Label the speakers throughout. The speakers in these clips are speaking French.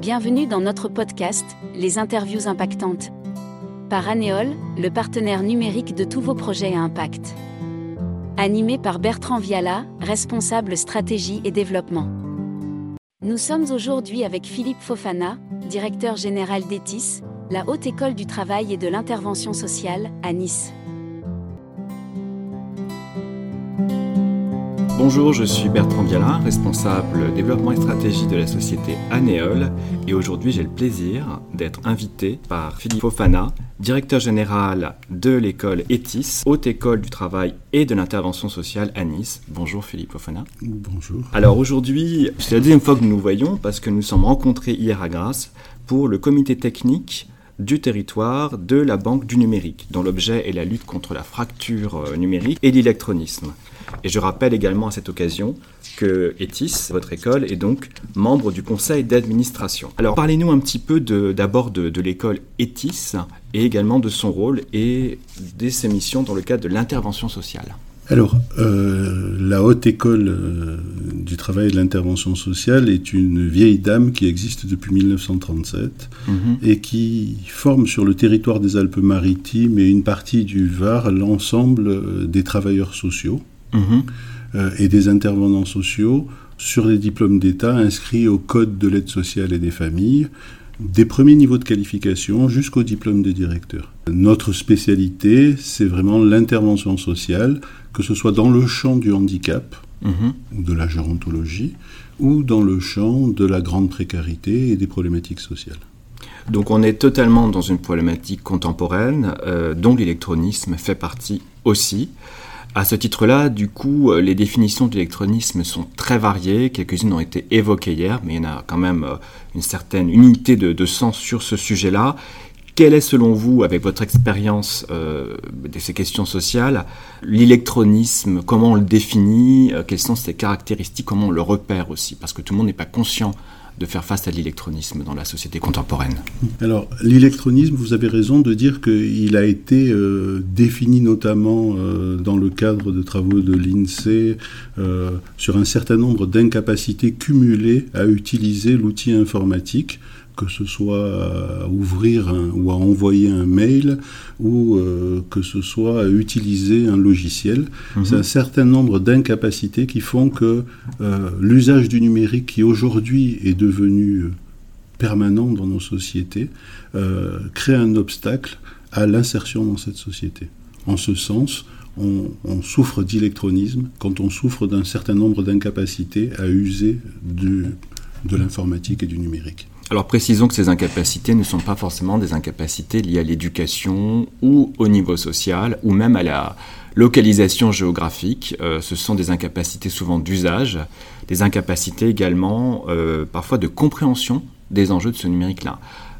Speaker 1: Bienvenue dans notre podcast, Les interviews impactantes. Par Anéol, le partenaire numérique de tous vos projets à impact. Animé par Bertrand Viala, responsable stratégie et développement. Nous sommes aujourd'hui avec Philippe Fofana, directeur général d'ETIS, la Haute École du Travail et de l'Intervention sociale, à Nice.
Speaker 2: Bonjour, je suis Bertrand Viala, responsable développement et stratégie de la société Anéol, et aujourd'hui j'ai le plaisir d'être invité par Philippe Fofana, directeur général de l'école ETIS, Haute École du Travail et de l'Intervention sociale à Nice. Bonjour Philippe Fofana.
Speaker 3: Bonjour.
Speaker 2: Alors aujourd'hui, c'est la deuxième fois que nous nous voyons parce que nous sommes rencontrés hier à Grasse pour le comité technique du territoire de la Banque du numérique, dont l'objet est la lutte contre la fracture euh, numérique et l'électronisme. Et je rappelle également à cette occasion que ETIS, votre école, est donc membre du conseil d'administration. Alors parlez-nous un petit peu d'abord de, de, l'école ETIS et également de son rôle et de ses missions dans le cadre de l'intervention sociale.
Speaker 3: Alors, euh, la Haute École euh, du Travail et de l'Intervention sociale est une vieille dame qui existe depuis 1937 mm -hmm. et qui forme sur le territoire des Alpes-Maritimes et une partie du Var l'ensemble euh, des travailleurs sociaux -hmm. euh, et des intervenants sociaux sur les diplômes d'État inscrits au Code de l'aide sociale et des familles, des premiers niveaux de qualification jusqu'au diplôme de directeur. Notre spécialité, c'est vraiment l'intervention sociale, que ce soit dans le champ du handicap -hmm. ou de la gérontologie, ou dans le champ de la grande précarité et des problématiques sociales.
Speaker 2: Donc on est totalement dans une problématique contemporaine euh, dont l'électronisme fait partie aussi. À ce titre-là, du coup, les définitions de l'électronisme sont très variées. Quelques-unes ont été évoquées hier, mais il y en a quand même une certaine unité de, de sens sur ce sujet-là. Quelle est, selon vous, avec votre expérience euh, de ces questions sociales, l'électronisme Comment on le définit Quelles sont ses caractéristiques Comment on le repère aussi? Parce que tout le monde n'est pas conscient de faire face à l'électronisme dans la société contemporaine.
Speaker 3: Alors, l'électronisme, vous avez raison de dire qu'il a été euh, défini notamment euh, dans le cadre de travaux de l'INSEE euh, sur un certain nombre d'incapacités cumulées à utiliser l'outil informatique que ce soit à ouvrir un, ou à envoyer un mail ou euh, que ce soit à utiliser un logiciel. -hmm. C'est un certain nombre d'incapacités qui font que euh, l'usage du numérique qui aujourd'hui est devenu permanent dans nos sociétés euh, crée un obstacle à l'insertion dans cette société. En ce sens, on, on souffre d'électronisme quand on souffre d'un certain nombre d'incapacités à user du, de l'informatique et du numérique.
Speaker 2: Alors précisons que ces incapacités ne sont pas forcément des incapacités liées à l'éducation ou au niveau social ou même à la localisation géographique. Euh, ce sont des incapacités souvent d'usage, des incapacités également euh, parfois de compréhension des enjeux de ce numérique-là.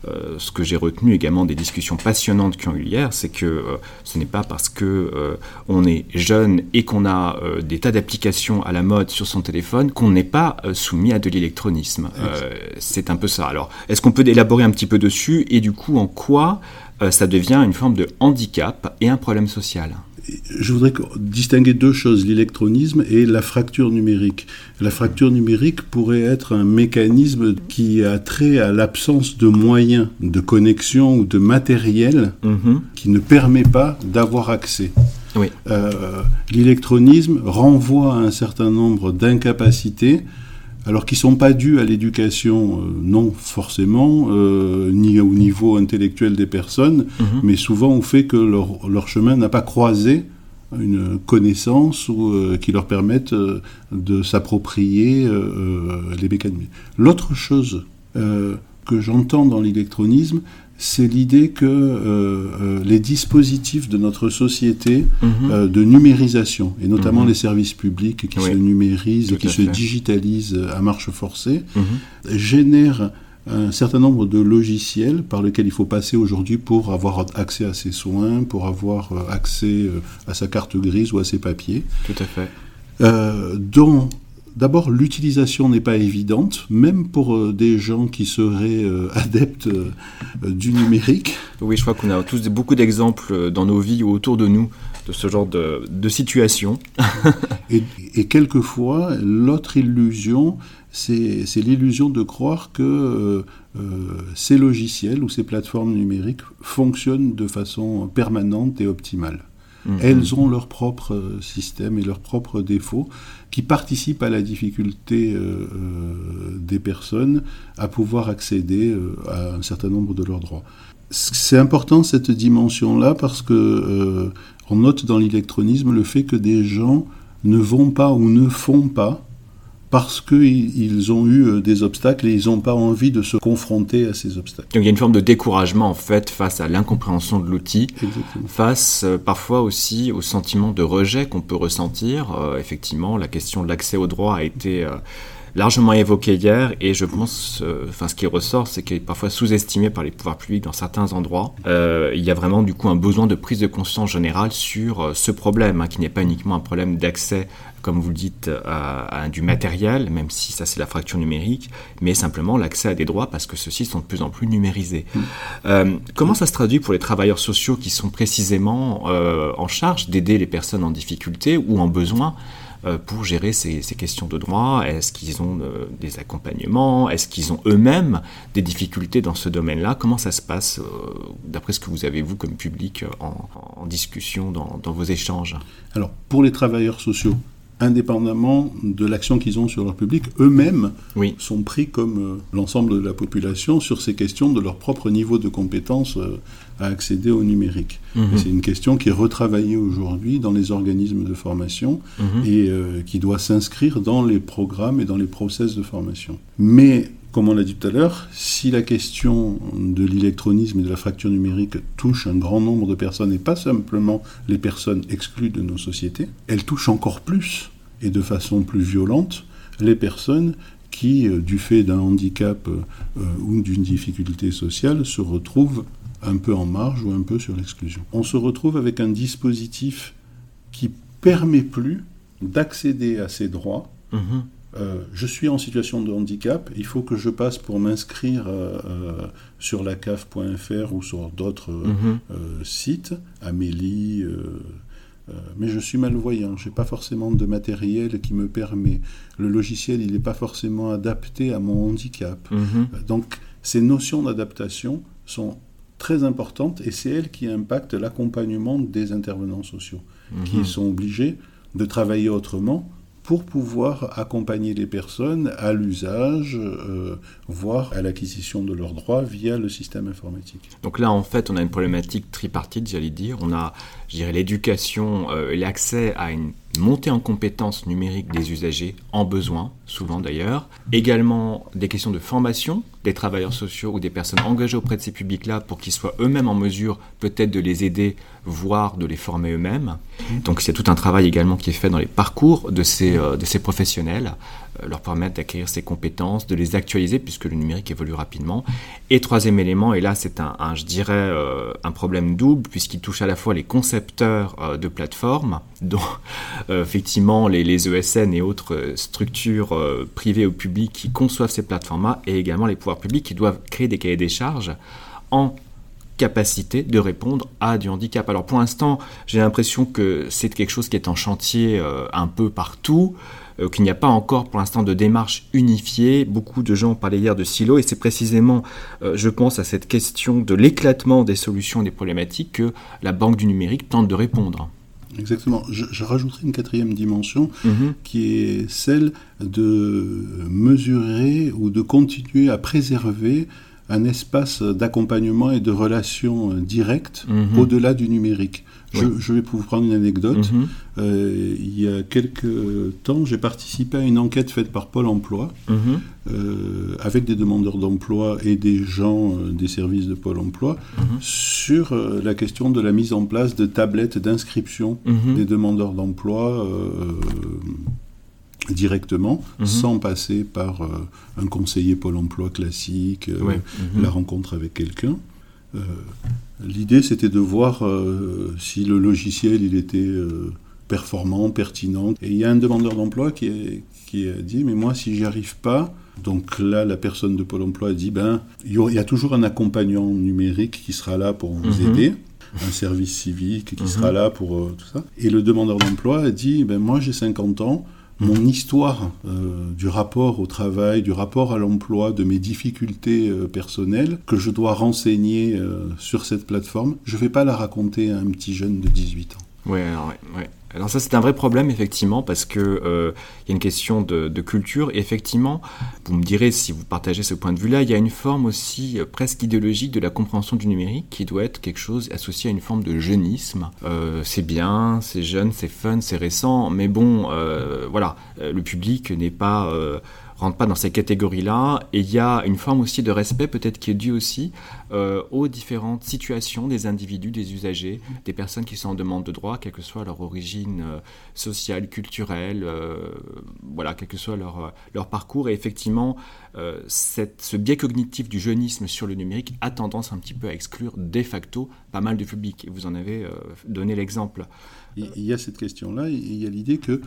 Speaker 2: Euh, ce que j'ai retenu également des discussions passionnantes qui ont eu hier, c'est que euh, ce n'est pas parce que euh, on est jeune et qu'on a des tas d'applications à la mode sur son téléphone qu'on n'est pas soumis à de l'électronisme. c'est un peu ça. Alors, est-ce qu'on peut élaborer un petit peu dessus et du coup en quoi ça devient une forme de handicap et un problème social?
Speaker 3: Je voudrais distinguer deux choses, l'électronisme et la fracture numérique. La fracture numérique pourrait être un mécanisme qui a trait à l'absence de moyens de connexion ou de matériel -hmm. qui ne permet pas d'avoir accès.
Speaker 2: Oui.
Speaker 3: Euh, l'électronisme renvoie à un certain nombre d'incapacités alors qui ne sont pas dus à l'éducation, euh, non forcément, euh, ni au niveau intellectuel des personnes, -hmm. mais souvent au fait que leur, leur chemin n'a pas croisé une connaissance ou, euh, qui leur permette de s'approprier les mécanismes. L'autre chose que j'entends dans l'électronisme, c'est l'idée que euh, les dispositifs de notre société -hmm. euh, de numérisation, et notamment mm -hmm. les services publics qui oui. se numérisent, Tout qui se fait. digitalisent à marche forcée, -hmm. génèrent un certain nombre de logiciels par lesquels il faut passer aujourd'hui pour avoir accès à ses soins, pour avoir accès à sa carte grise ou à ses papiers.
Speaker 2: Tout à fait.
Speaker 3: Euh, dont D'abord, l'utilisation n'est pas évidente, même pour euh, des gens qui seraient euh, adeptes euh, du numérique.
Speaker 2: Oui, je crois qu'on a tous beaucoup d'exemples dans nos vies ou autour de nous de ce genre de, de situation.
Speaker 3: et, et, quelquefois, l'autre illusion c'est l'illusion de croire que ces logiciels ou ces plateformes numériques fonctionnent de façon permanente et optimale. Mhm. Elles ont leur propre système et leurs propres défauts qui participent à la difficulté euh, euh, des personnes à pouvoir accéder euh, à un certain nombre de leurs droits. C'est important cette dimension-là parce que on note dans l'électronisme le fait que des gens ne vont pas ou ne font pas parce qu'ils ont eu euh, des obstacles et ils n'ont pas envie de se confronter à ces obstacles.
Speaker 2: Donc il y a une forme de découragement en fait face à l'incompréhension de l'outil, face euh, parfois aussi au sentiment de rejet qu'on peut ressentir. Euh, effectivement, la question de l'accès au droit a été largement évoquée hier et je pense, enfin ce qui ressort, c'est qu'il est parfois sous-estimé par les pouvoirs publics dans certains endroits. il y a vraiment du coup un besoin de prise de conscience générale sur ce problème, hein, qui n'est pas uniquement un problème d'accès comme vous le dites, à, du matériel, même si ça c'est la fracture numérique, mais simplement l'accès à des droits parce que ceux-ci sont de plus en plus numérisés. Mm. Euh, comment ça se traduit pour les travailleurs sociaux qui sont précisément euh, en charge d'aider les personnes en difficulté ou en besoin euh, pour gérer ces, questions de droit Est-ce qu'ils ont des accompagnements? Est-ce qu'ils ont eux-mêmes des difficultés dans ce domaine-là? Comment ça se passe, d'après ce que vous avez, vous, comme public, en, discussion dans, dans, vos échanges?
Speaker 3: Alors, pour les travailleurs sociaux, indépendamment de l'action qu'ils ont sur leur public, eux-mêmes sont pris comme euh, l'ensemble de la population sur ces questions de leur propre niveau de compétence euh, à accéder au numérique. Mhm. C'est une question qui est retravaillée aujourd'hui dans les organismes de formation mhm. et euh, qui doit s'inscrire dans les programmes et dans les process de formation. Mais comme on l'a dit tout à l'heure, si la question de l'électronisme et de la fracture numérique touche un grand nombre de personnes, et pas simplement les personnes exclues de nos sociétés, elle touche encore plus et de façon plus violente les personnes qui, euh, du fait d'un handicap euh, ou d'une difficulté sociale, se retrouvent un peu en marge ou un peu sur l'exclusion. On se retrouve avec un dispositif qui permet plus d'accéder à ces droits. Mm-hmm. Euh, je suis en situation de handicap, il faut que je passe pour m'inscrire sur la CAF.fr ou sur d'autres mm-hmm. sites, Amélie, euh, mais je suis malvoyant, je n'ai pas forcément de matériel qui me permet. Le logiciel, il n'est pas forcément adapté à mon handicap. Mhm. Euh, donc, ces notions d'adaptation sont très importantes et c'est elles qui impactent l'accompagnement des intervenants sociaux, qui mhm. sont obligés de travailler autrement pour pouvoir accompagner les personnes à l'usage, euh, voire à l'acquisition de leurs droits via le système informatique.
Speaker 2: Donc là, en fait, on a une problématique tripartite, j'allais dire. On a, je dirais, l'éducation euh, l'accès à une montée en compétences numériques des usagers en besoin, souvent d'ailleurs. Également des questions de formation des travailleurs sociaux ou des personnes engagées auprès de ces publics-là pour qu'ils soient eux-mêmes en mesure peut-être de les aider, voire de les former eux-mêmes. Donc c'est tout un travail également qui est fait dans les parcours de ces, euh, de ces professionnels euh, leur permettre d'acquérir ces compétences, de les actualiser puisque le numérique évolue rapidement. Et troisième élément, et là c'est un, je dirais, euh, un problème double puisqu'il touche à la fois les concepteurs de plateformes, dont effectivement les, ESN et autres structures privées ou publiques qui conçoivent ces plateformes-là, et également les pouvoirs publics qui doivent créer des cahiers des charges en capacité de répondre à du handicap. Alors pour l'instant, j'ai l'impression que c'est quelque chose qui est en chantier un peu partout. Euh, qu'il n'y a pas encore pour l'instant de démarche unifiée. Beaucoup de gens parlaient hier de silos et c'est précisément, euh, je pense, à cette question de l'éclatement des solutions et des problématiques que la Banque du numérique tente de répondre.
Speaker 3: Exactement. Je, rajouterai une quatrième dimension mhm. qui est celle de mesurer ou de continuer à préserver un espace d'accompagnement et de relations directes mhm. au-delà du numérique. Je, vais vous prendre une anecdote. Mhm. Euh, il y a quelques temps, j'ai participé à une enquête faite par Pôle Emploi mhm. euh, avec des demandeurs d'emploi et des gens euh, des services de Pôle Emploi mhm. sur la question de la mise en place de tablettes d'inscription des demandeurs d'emploi directement, sans passer par un conseiller Pôle Emploi classique, la rencontre avec quelqu'un. Euh, l'idée, c'était de voir euh, si le logiciel il était euh, performant, pertinent. Et il y a un demandeur d'emploi qui, qui a dit, mais moi, si j'y arrive pas, donc là, la personne de Pôle Emploi a dit, ben, il y a toujours un accompagnant numérique qui sera là pour vous mhm. aider un service civique qui mhm. sera là pour tout ça. Et le demandeur d'emploi a dit, ben moi j'ai 50 ans, mon histoire du rapport au travail, du rapport à l'emploi, de mes difficultés personnelles que je dois renseigner sur cette plateforme, je ne vais pas la raconter à un petit jeune de 18 ans.
Speaker 2: Ouais, alors, ouais, ouais. Alors ça c'est un vrai problème effectivement parce que euh, il y a une question de, culture et effectivement vous me direz si vous partagez ce point de vue-là il y a une forme aussi euh, presque idéologique de la compréhension du numérique qui doit être quelque chose associé à une forme de jeunisme. Euh, c'est bien, c'est jeune, c'est fun, c'est récent, mais bon voilà le public n'est pas rentre pas dans ces catégories-là. Et il y a une forme aussi de respect peut-être qui est due aussi euh, aux différentes situations des individus, des usagers, des personnes qui sont en demande de droit, quelle que soit leur origine euh, sociale, culturelle, euh, voilà, quel que soit leur, leur parcours. Et effectivement, cette, ce biais cognitif du jeunisme sur le numérique a tendance un petit peu à exclure de facto pas mal de public. Et vous en avez donné l'exemple.
Speaker 3: Il y a cette question-là, il y a l'idée que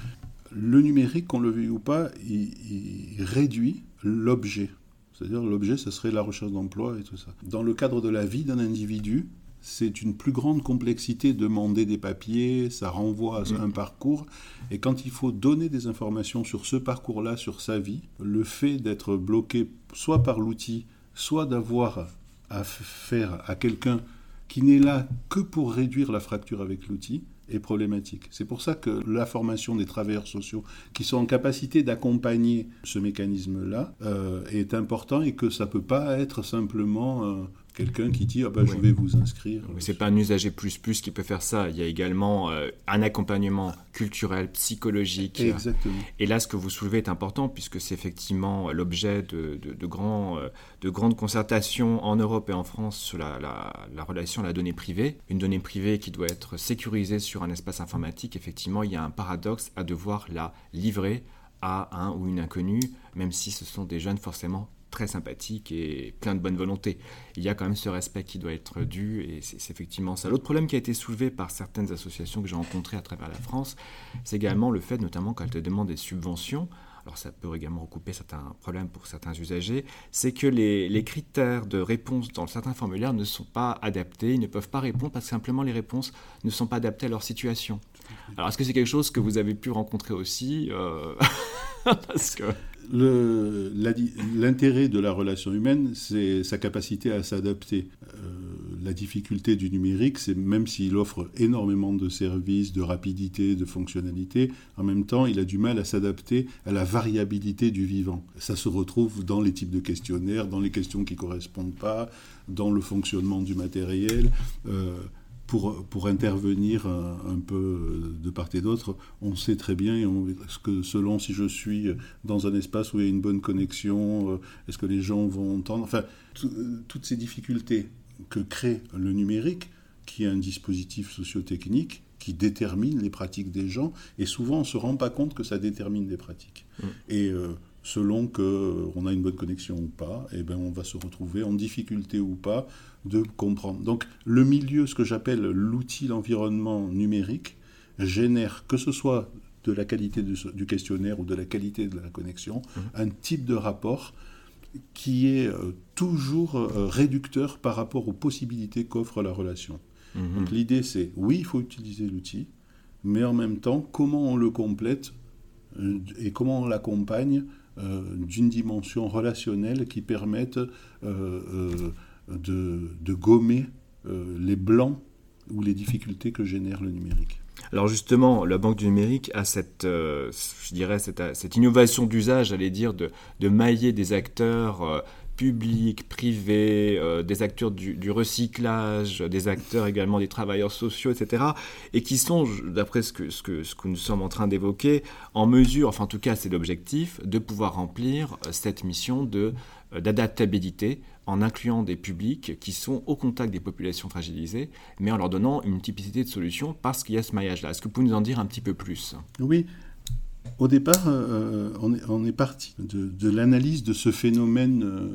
Speaker 3: le numérique, qu'on le veuille ou pas, il, réduit l'objet. C'est-à-dire l'objet, ce serait la recherche d'emploi et tout ça. Dans le cadre de la vie d'un individu, c'est une plus grande complexité de demander des papiers, ça renvoie à un parcours. Et quand il faut donner des informations sur ce parcours-là, sur sa vie, le fait d'être bloqué soit par l'outil, soit d'avoir à faire à quelqu'un qui n'est là que pour réduire la fracture avec l'outil, est problématique. C'est pour ça que la formation des travailleurs sociaux qui sont en capacité d'accompagner ce mécanisme-là euh, est important et que ça ne peut pas être simplement euh, quelqu'un qui dit ah ben, je vais vous inscrire.
Speaker 2: C'est pas un usager plus plus qui peut faire ça. Il y a également euh, un accompagnement culturel, psychologique.
Speaker 3: Exactement.
Speaker 2: Et là, ce que vous soulevez est important puisque c'est effectivement l'objet de, de, grands, euh, de grandes concertations en Europe et en France sur la, la, la, relation à la donnée privée. Une donnée privée qui doit être sécurisée sur un espace informatique. Effectivement, il y a un paradoxe à devoir la livrer à un ou une inconnue, même si ce sont des jeunes forcément très sympathique et plein de bonne volonté. Il y a quand même ce respect qui doit être dû et c'est effectivement ça. L'autre problème qui a été soulevé par certaines associations que j'ai rencontrées à travers la France, c'est également le fait, notamment quand elles demandent des subventions, alors ça peut également recouper certains problèmes pour certains usagers, c'est que les, les, critères de réponse dans certains formulaires ne sont pas adaptés, ils ne peuvent pas répondre parce que simplement les réponses ne sont pas adaptées à leur situation. Alors est-ce que c'est quelque chose que vous avez pu rencontrer aussi euh,
Speaker 3: parce que L'intérêt de la relation humaine, c'est sa capacité à s'adapter. Euh, la difficulté du numérique, c'est même s'il offre énormément de services, de rapidité, de fonctionnalité, en même temps, il a du mal à s'adapter à la variabilité du vivant. Ça se retrouve dans les types de questionnaires, dans les questions qui ne correspondent pas, dans le fonctionnement du matériel. Euh, pour, pour intervenir un, peu de part et d'autre, on sait très bien est-ce que selon si je suis dans un espace où il y a une bonne connexion, euh, est-ce que les gens vont entendre, enfin, toutes ces difficultés que crée le numérique, qui est un dispositif sociotechnique qui détermine les pratiques des gens, et souvent on ne se rend pas compte que ça détermine des pratiques. Mmh. Et euh, selon qu'on a une bonne connexion ou pas, et eh ben on va se retrouver en difficulté ou pas de comprendre. Donc le milieu, ce que j'appelle l'outil, l'environnement numérique, génère, que ce soit de la qualité du, questionnaire ou de la qualité de la connexion, mmh. un type de rapport qui est euh, toujours euh, réducteur par rapport aux possibilités qu'offre la relation. Mmh. Donc l'idée c'est, oui, il faut utiliser l'outil, mais en même temps, comment on le complète euh, et comment on l'accompagne d'une dimension relationnelle qui permette de, gommer euh, les blancs ou les difficultés que génère le numérique.
Speaker 2: Alors justement, la Banque du numérique a cette, euh, innovation d'usage, j'allais dire, de, mailler des acteurs euh, publics, privés, des acteurs du, recyclage, des acteurs également des travailleurs sociaux, etc. Et qui sont, d'après ce que, ce, que, ce que nous sommes en train d'évoquer, en mesure, enfin en tout cas c'est l'objectif, de pouvoir remplir cette mission de d'adaptabilité en incluant des publics qui sont au contact des populations fragilisées, mais en leur donnant une multiplicité de solutions parce qu'il y a ce maillage-là. Est-ce que vous pouvez nous en dire un petit peu plus?
Speaker 3: Oui. Au départ, euh, on, est, parti de, l'analyse de ce phénomène euh,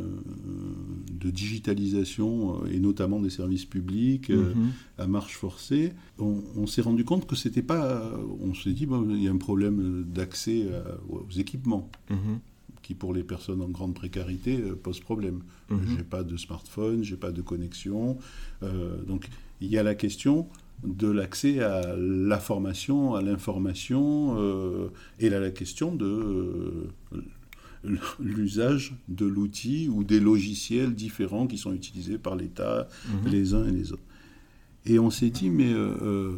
Speaker 3: de digitalisation, euh, et notamment des services publics, mhm. à marche forcée. On, s'est rendu compte que c'était pas. On s'est dit, bon, il y a un problème d'accès aux équipements. Mhm qui pour les personnes en grande précarité euh, pose problème. Je mhm. J'ai pas de smartphone, j'ai pas de connexion. Euh, donc il y a la question de l'accès à la formation, à l'information, euh, et à la question de euh, l'usage de l'outil ou des logiciels différents qui sont utilisés par l'État, mhm. les uns et les autres. Et on s'est dit, mais euh,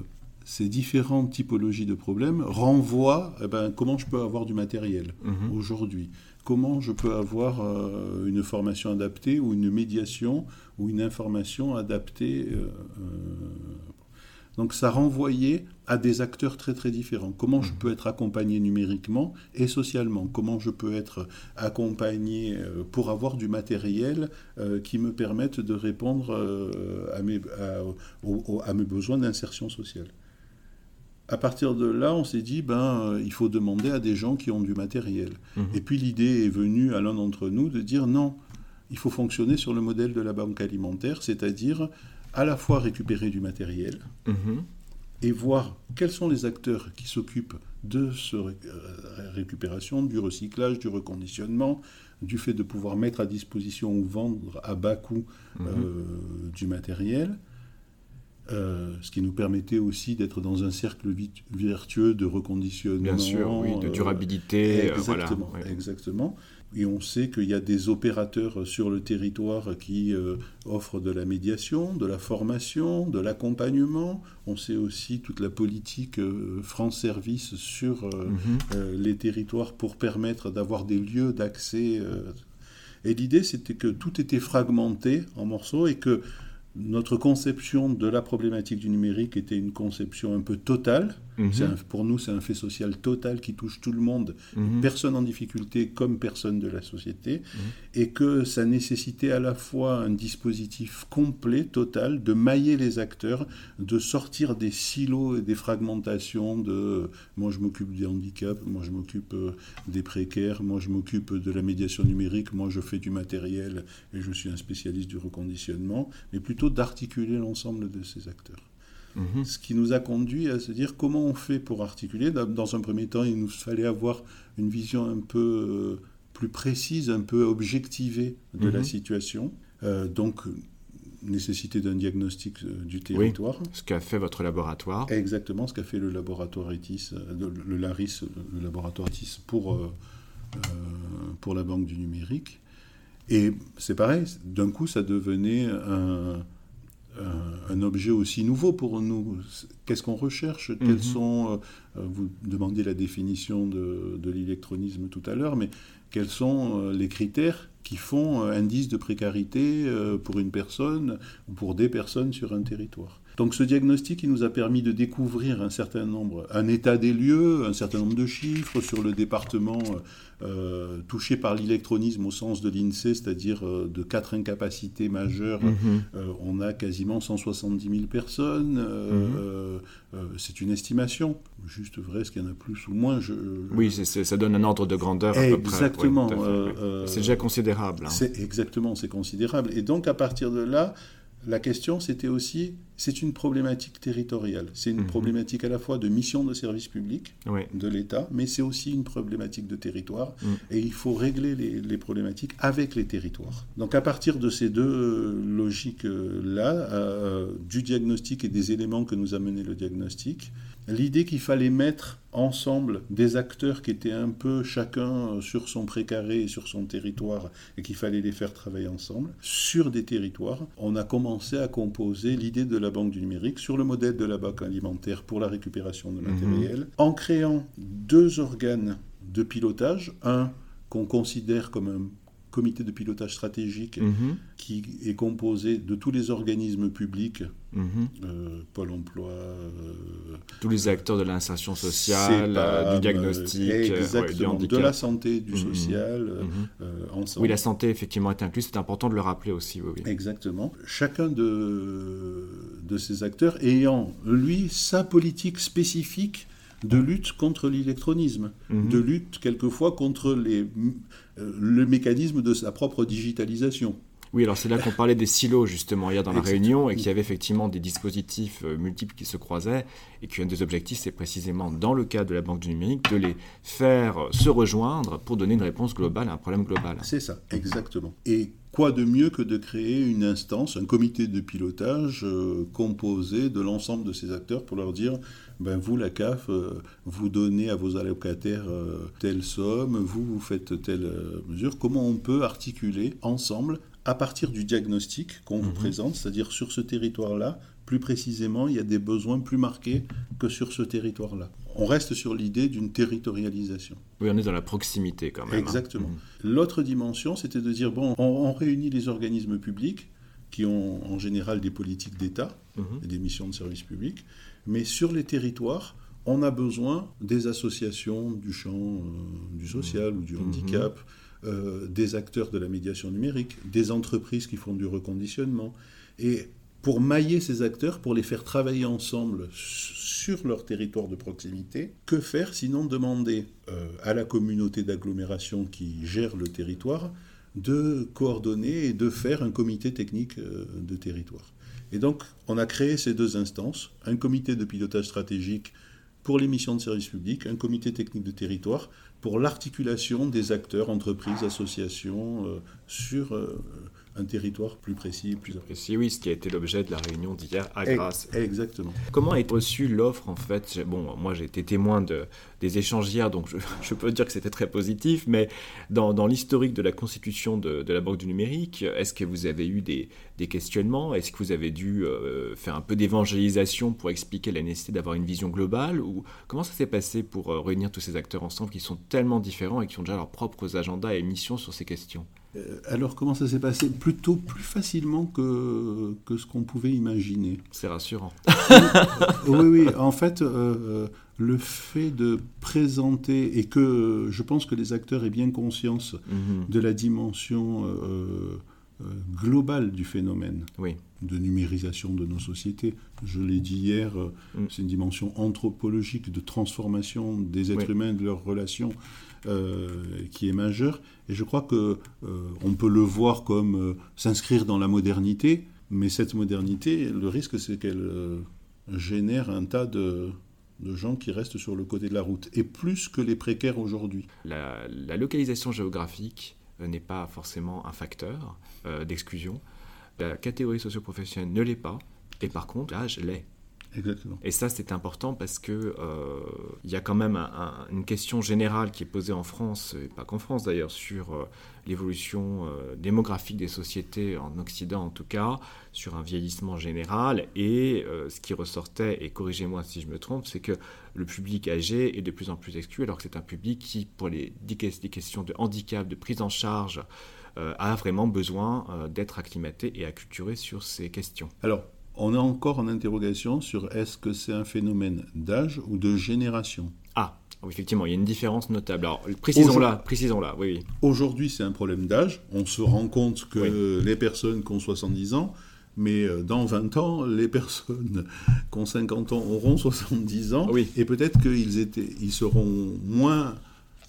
Speaker 3: ces différentes typologies de problèmes renvoient eh ben, comment je peux avoir du matériel mhm. aujourd'hui? Comment je peux avoir euh, une formation adaptée ou une médiation ou une information adaptée. Euh, donc ça renvoyait à des acteurs très très différents. Comment je mmh. peux être accompagné numériquement et socialement? Comment je peux être accompagné pour avoir du matériel qui me permette de répondre à mes, à mes besoins d'insertion sociale? À partir de là, on s'est dit, ben, euh, il faut demander à des gens qui ont du matériel. Mhm. Et puis l'idée est venue à l'un d'entre nous de dire, non, il faut fonctionner sur le modèle de la banque alimentaire, c'est-à-dire à la fois récupérer du matériel mhm. et voir quels sont les acteurs qui s'occupent de cette euh, récupération, du recyclage, du reconditionnement, du fait de pouvoir mettre à disposition ou vendre à bas coût mhm. euh, du matériel euh, ce qui nous permettait aussi d'être dans un cercle vertueux de reconditionnement.
Speaker 2: Bien sûr, oui, de durabilité.
Speaker 3: Euh, exactement, exactement. Et on sait qu'il y a des opérateurs sur le territoire qui euh, offrent de la médiation, de la formation, de l'accompagnement. On sait aussi toute la politique France Service sur mhm. les territoires pour permettre d'avoir des lieux d'accès. et l'idée, c'était que tout était fragmenté en morceaux et que notre conception de la problématique du numérique était une conception un peu totale. Mhm. pour nous, c'est un fait social total qui touche tout le monde, mhm. personne en difficulté comme personne de la société, mhm. et que ça nécessitait à la fois un dispositif complet, total, de mailler les acteurs, de sortir des silos et des fragmentations de moi je m'occupe des handicaps, moi je m'occupe euh, des précaires, moi je m'occupe de la médiation numérique, moi je fais du matériel et je suis un spécialiste du reconditionnement, mais plutôt d'articuler l'ensemble de ces acteurs. Mhm. Ce qui nous a conduit à se dire comment on fait pour articuler. Dans un premier temps, il nous fallait avoir une vision un peu euh, plus précise, un peu objectivée de la mhm. situation. Euh, donc, nécessité d'un diagnostic euh, du territoire.
Speaker 2: ce qu'a fait votre laboratoire.
Speaker 3: Exactement, ce qu'a fait le laboratoire ETIS, le, LARIS, le laboratoire ETIS pour, pour la Banque du numérique. Et c'est pareil, d'un coup, ça devenait un, un, objet aussi nouveau pour nous. Qu'est-ce qu'on recherche? Quels mhm. sont, euh, vous demandiez la définition de, de l'électronisme tout à l'heure, mais quels sont euh, les critères qui font euh, indice de précarité pour une personne ou pour des personnes sur un territoire? Donc ce diagnostic, il nous a permis de découvrir un certain nombre, un état des lieux, un certain nombre de chiffres sur le département euh, touché par l'électronisme au sens de l'INSEE, c'est-à-dire euh, de quatre incapacités majeures. Mhm. Euh, on a quasiment 170 000 personnes. Mhm. c'est une estimation. Juste vrai, est-ce qu'il y en a plus ou moins je,
Speaker 2: Oui, ça donne un ordre de grandeur
Speaker 3: à peu près. Exactement.
Speaker 2: c'est déjà considérable. Hein.
Speaker 3: C'est exactement, c'est considérable. Et donc à partir de là, la question, c'était aussi, c'est une problématique territoriale. C'est une mhm. problématique à la fois de mission de service public de l'État, mais c'est aussi une problématique de territoire. Mhm. Et il faut régler les, problématiques avec les territoires. Donc à partir de ces deux euh, logiques-là, euh, du diagnostic et des éléments que nous a mené le diagnostic, l'idée qu'il fallait mettre ensemble des acteurs qui étaient un peu chacun sur son précaré et sur son territoire et qu'il fallait les faire travailler ensemble sur des territoires. On a commencé à composer l'idée de la banque du numérique sur le modèle de la banque alimentaire pour la récupération de mhm. matériel en créant deux organes de pilotage, un qu'on considère comme un comité de pilotage stratégique mhm. qui est composé de tous les organismes publics, mhm. euh, Pôle emploi. Euh,
Speaker 2: tous les acteurs de l'insertion sociale, euh, du diagnostic,
Speaker 3: de la santé, du mhm. social, ensemble.
Speaker 2: Oui, la santé, effectivement, est incluse. C'est important de le rappeler aussi.
Speaker 3: Exactement. Chacun de, de ces acteurs ayant, lui, sa politique spécifique de lutte contre l'électronisme, de lutte quelquefois contre les, le mécanisme de sa propre digitalisation.
Speaker 2: Oui, alors c'est là qu'on parlait des silos justement hier dans la réunion et qu'il y avait effectivement des dispositifs euh, multiples qui se croisaient et qu'un des objectifs c'est précisément dans le cas de la banque du numérique de les faire se rejoindre pour donner une réponse globale à un problème global.
Speaker 3: C'est ça, exactement. Et quoi de mieux que de créer une instance, un comité de pilotage euh, composé de l'ensemble de ces acteurs pour leur dire ben vous, la CAF, euh, vous donnez à vos allocataires euh, telle somme, vous, vous faites telle mesure. Comment on peut articuler ensemble à partir du diagnostic qu'on vous mhm. présente, c'est-à-dire sur ce territoire-là, plus précisément, il y a des besoins plus marqués que sur ce territoire-là. On reste sur l'idée d'une territorialisation.
Speaker 2: Oui, on est dans la proximité quand même.
Speaker 3: Hein. Exactement. Mhm. L'autre dimension, c'était de dire, bon, on, réunit les organismes publics qui ont en général des politiques d'État mhm. et des missions de service public, mais sur les territoires, on a besoin des associations du champ euh, du social ou du handicap, euh, des acteurs de la médiation numérique, des entreprises qui font du reconditionnement. Et pour mailler ces acteurs, pour les faire travailler ensemble sur leur territoire de proximité, que faire sinon demander euh, à la communauté d'agglomération qui gère le territoire de coordonner et de faire un comité technique euh, de territoire. Et donc, on a créé ces deux instances, un comité de pilotage stratégique pour les missions de service public, un comité technique de territoire pour l'articulation des acteurs, entreprises, associations euh, sur un territoire plus précis, plus
Speaker 2: précis. Oui, ce qui a été l'objet de la réunion d'hier à Grasse.
Speaker 3: Exactement.
Speaker 2: Comment a été reçue l'offre en fait? Bon, moi j'ai été témoin de, des échanges hier, donc je, peux dire que c'était très positif, mais dans, dans l'historique de la constitution de, de, la Banque du numérique, est-ce que vous avez eu des, des questionnements? Est-ce que vous avez dû euh, faire un peu d'évangélisation pour expliquer la nécessité d'avoir une vision globale? Ou comment ça s'est passé pour euh, réunir tous ces acteurs ensemble qui sont tellement différents et qui ont déjà leurs propres agendas et missions sur ces questions?
Speaker 3: Alors comment ça s'est passé Plutôt plus facilement que, que ce qu'on pouvait imaginer.
Speaker 2: C'est rassurant.
Speaker 3: oui, oui, en fait, euh, le fait de présenter, et que je pense que les acteurs aient bien conscience mhm. de la dimension euh, globale du phénomène de numérisation de nos sociétés. Je l'ai dit hier, mm. c'est une dimension anthropologique de transformation des êtres humains, de leurs relations euh, qui est majeur. Et je crois que euh, on peut le voir comme euh, s'inscrire dans la modernité, mais cette modernité, le risque, c'est qu'elle génère un tas de, de gens qui restent sur le côté de la route, et plus que les précaires aujourd'hui.
Speaker 2: La, localisation géographique n'est pas forcément un facteur d'exclusion. La catégorie socio-professionnelle ne l'est pas, et par contre, l'âge l'est. Et ça, c'est important parce que euh, il y a quand même une question générale qui est posée en France, et pas qu'en France d'ailleurs, sur euh, l'évolution euh, démographique des sociétés en Occident en tout cas, sur un vieillissement général. Et ce qui ressortait, et corrigez-moi si je me trompe, c'est que le public âgé est de plus en plus exclu, alors que c'est un public qui, pour les, des questions de handicap, de prise en charge, a vraiment besoin d'être acclimaté et acculturé sur ces questions.
Speaker 3: Alors, on est encore en interrogation sur est-ce que c'est un phénomène d'âge ou de génération.
Speaker 2: Ah, effectivement, il y a une différence notable. Alors, précisons-la, précisons-la, oui, oui.
Speaker 3: Aujourd'hui, c'est un problème d'âge. On se rend compte que les personnes qui ont 70 ans, mais euh, dans 20 ans, les personnes qui ont 50 ans auront 70 ans, oui. et peut-être qu'ils étaient, ils seront moins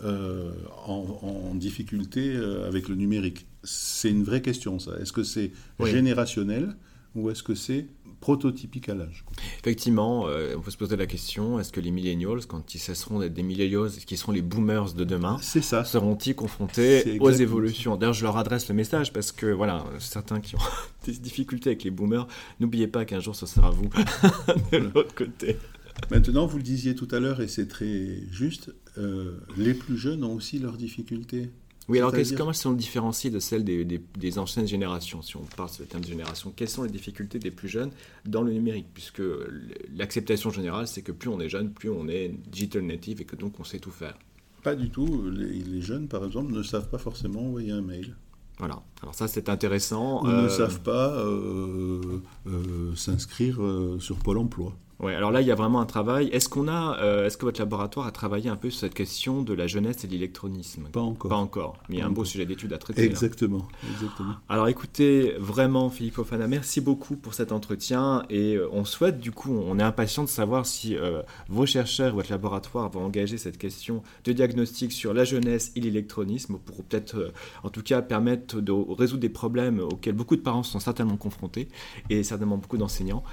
Speaker 3: euh, en, difficulté euh, avec le numérique. C'est une vraie question, ça. Est-ce que c'est générationnel ou est-ce que c'est prototypique à l'âge
Speaker 2: Effectivement, euh, on peut se poser la question est-ce que les millennials, quand ils cesseront d'être des millennials, qui seront les boomers de demain, seront-ils confrontés aux évolutions? D'ailleurs, je leur adresse le message parce que voilà, certains qui ont des difficultés avec les boomers, n'oubliez pas qu'un jour ce sera vous de l'autre côté.
Speaker 3: Maintenant, vous le disiez tout à l'heure, et c'est très juste, euh, les plus jeunes ont aussi leurs difficultés.
Speaker 2: Oui, alors comment elles sont différenciées de celles des, anciennes générations, si on parle sur le terme de génération? Quelles sont les difficultés des plus jeunes dans le numérique? Puisque l'acceptation générale, c'est que plus on est jeune, plus on est digital native et que donc on sait tout faire.
Speaker 3: Pas du tout. Les, jeunes, par exemple, ne savent pas forcément envoyer un mail.
Speaker 2: Voilà. Alors ça, c'est intéressant.
Speaker 3: Ils ne euh, savent pas euh, euh, s'inscrire sur Pôle Emploi.
Speaker 2: Ouais, alors là, il y a vraiment un travail. Est-ce qu'on a, euh, est-ce que votre laboratoire a travaillé un peu sur cette question de la jeunesse et de l'électronisme?
Speaker 3: Pas encore.
Speaker 2: Pas encore. Mais il y a un beau sujet d'étude à traiter.
Speaker 3: Exactement. Exactement.
Speaker 2: Alors écoutez, vraiment, Philippe Fofana, merci beaucoup pour cet entretien et euh, on souhaite, du coup, on est impatient de savoir si euh, vos chercheurs, votre laboratoire vont engager cette question de diagnostic sur la jeunesse et l'électronisme pour peut-être, en tout cas, permettre de résoudre des problèmes auxquels beaucoup de parents sont certainement confrontés et certainement beaucoup d'enseignants.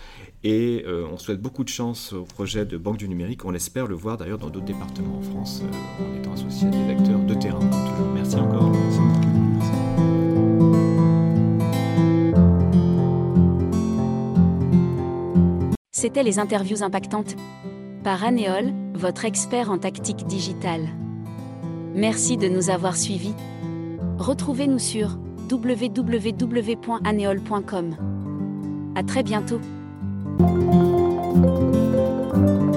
Speaker 2: Et on souhaite beaucoup de chance au projet de Banque du numérique. On l'espère le voir d'ailleurs dans d'autres départements en France euh, en étant associé à des acteurs de terrain. Merci encore.
Speaker 1: C'était les interviews impactantes par Anéol, votre expert en tactique digitale. Merci de nous avoir suivis. Retrouvez-nous sur www.aneol.com. À très bientôt. Thank you.